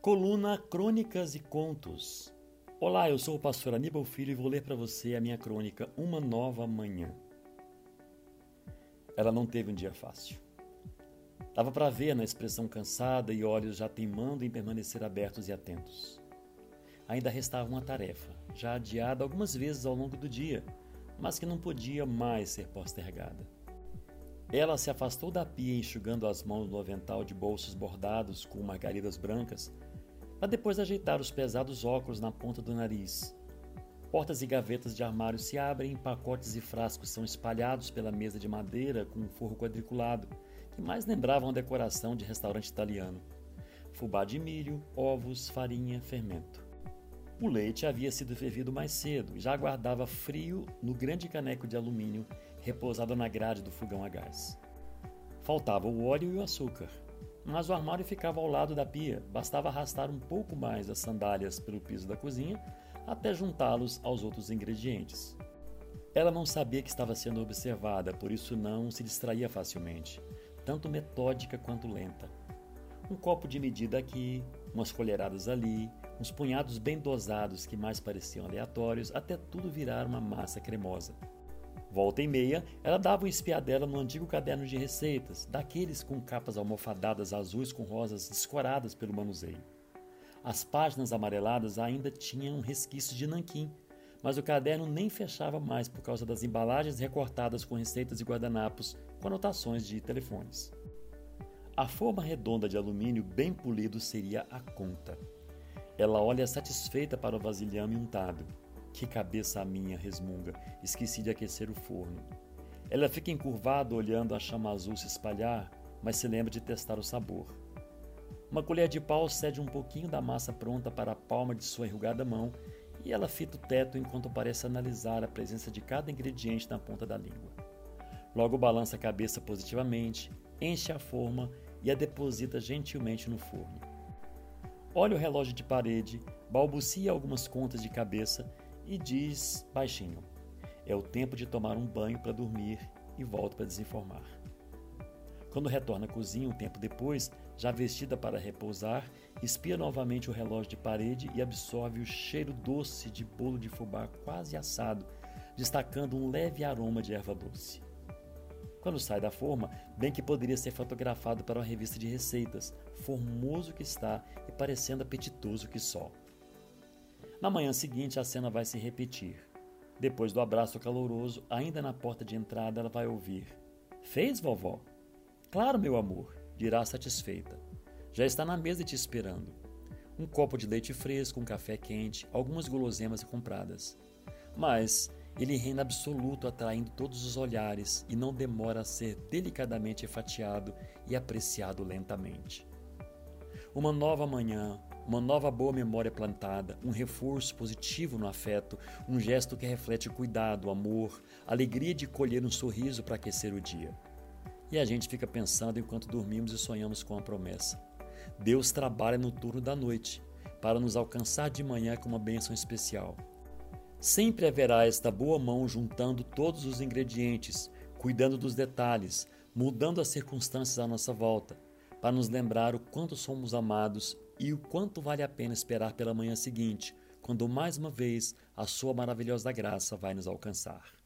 Coluna Crônicas e Contos. Olá, eu sou o pastor Aníbal Filho e vou ler para você a minha crônica Uma Nova Manhã. Ela não teve um dia fácil. Dava para ver na expressão cansada e olhos já teimando em permanecer abertos e atentos. Ainda restava uma tarefa, já adiada algumas vezes ao longo do dia, mas que não podia mais ser postergada. Ela se afastou da pia enxugando as mãos no avental de bolsos bordados com margaridas brancas para depois ajeitar os pesados óculos na ponta do nariz. Portas e gavetas de armário se abrem, pacotes e frascos são espalhados pela mesa de madeira com um forro quadriculado, que mais lembrava uma decoração de restaurante italiano. Fubá de milho, ovos, farinha, fermento. O leite havia sido fervido mais cedo e já aguardava frio no grande caneco de alumínio repousado na grade do fogão a gás. Faltava o óleo e o açúcar, mas o armário ficava ao lado da pia, bastava arrastar um pouco mais as sandálias pelo piso da cozinha até juntá-los aos outros ingredientes. Ela não sabia que estava sendo observada, por isso não se distraía facilmente, tanto metódica quanto lenta. Um copo de medida aqui, umas colheradas ali, uns punhados bem dosados que mais pareciam aleatórios, até tudo virar uma massa cremosa. Volta e meia, ela dava uma espiadela no antigo caderno de receitas, daqueles com capas almofadadas azuis com rosas descoradas pelo manuseio. As páginas amareladas ainda tinham resquícios de nanquim, mas o caderno nem fechava mais por causa das embalagens recortadas com receitas e guardanapos com anotações de telefones. A forma redonda de alumínio bem polido seria a conta. Ela olha satisfeita para o vasilhame untado. Que cabeça a minha, resmunga. Esqueci de aquecer o forno. Ela fica encurvada olhando a chama azul se espalhar, mas se lembra de testar o sabor. Uma colher de pau cede um pouquinho da massa pronta para a palma de sua enrugada mão e ela fita o teto enquanto parece analisar a presença de cada ingrediente na ponta da língua. Logo balança a cabeça positivamente, enche a forma e a deposita gentilmente no forno. Olha o relógio de parede, balbucia algumas contas de cabeça e diz baixinho: É o tempo de tomar um banho para dormir e volta para desinformar. Quando retorna à cozinha um tempo depois, já vestida para repousar, espia novamente o relógio de parede e absorve o cheiro doce de bolo de fubá quase assado, destacando um leve aroma de erva doce. Quando sai da forma, bem que poderia ser fotografado para uma revista de receitas, formoso que está e parecendo apetitoso que só. Na manhã seguinte, a cena vai se repetir. Depois do abraço caloroso, ainda na porta de entrada, ela vai ouvir: Fez, vovó? Claro, meu amor, dirá satisfeita. Já está na mesa te esperando. Um copo de leite fresco, um café quente, algumas guloseimas compradas. Mas ele reina absoluto, atraindo todos os olhares e não demora a ser delicadamente fatiado e apreciado lentamente. Uma nova manhã, uma nova boa memória plantada, um reforço positivo no afeto, um gesto que reflete cuidado, amor, alegria de colher um sorriso para aquecer o dia. E a gente fica pensando enquanto dormimos e sonhamos com a promessa. Deus trabalha no turno da noite para nos alcançar de manhã com uma bênção especial. Sempre haverá esta boa mão juntando todos os ingredientes, cuidando dos detalhes, mudando as circunstâncias à nossa volta, para nos lembrar o quanto somos amados e o quanto vale a pena esperar pela manhã seguinte, quando mais uma vez a Sua maravilhosa graça vai nos alcançar.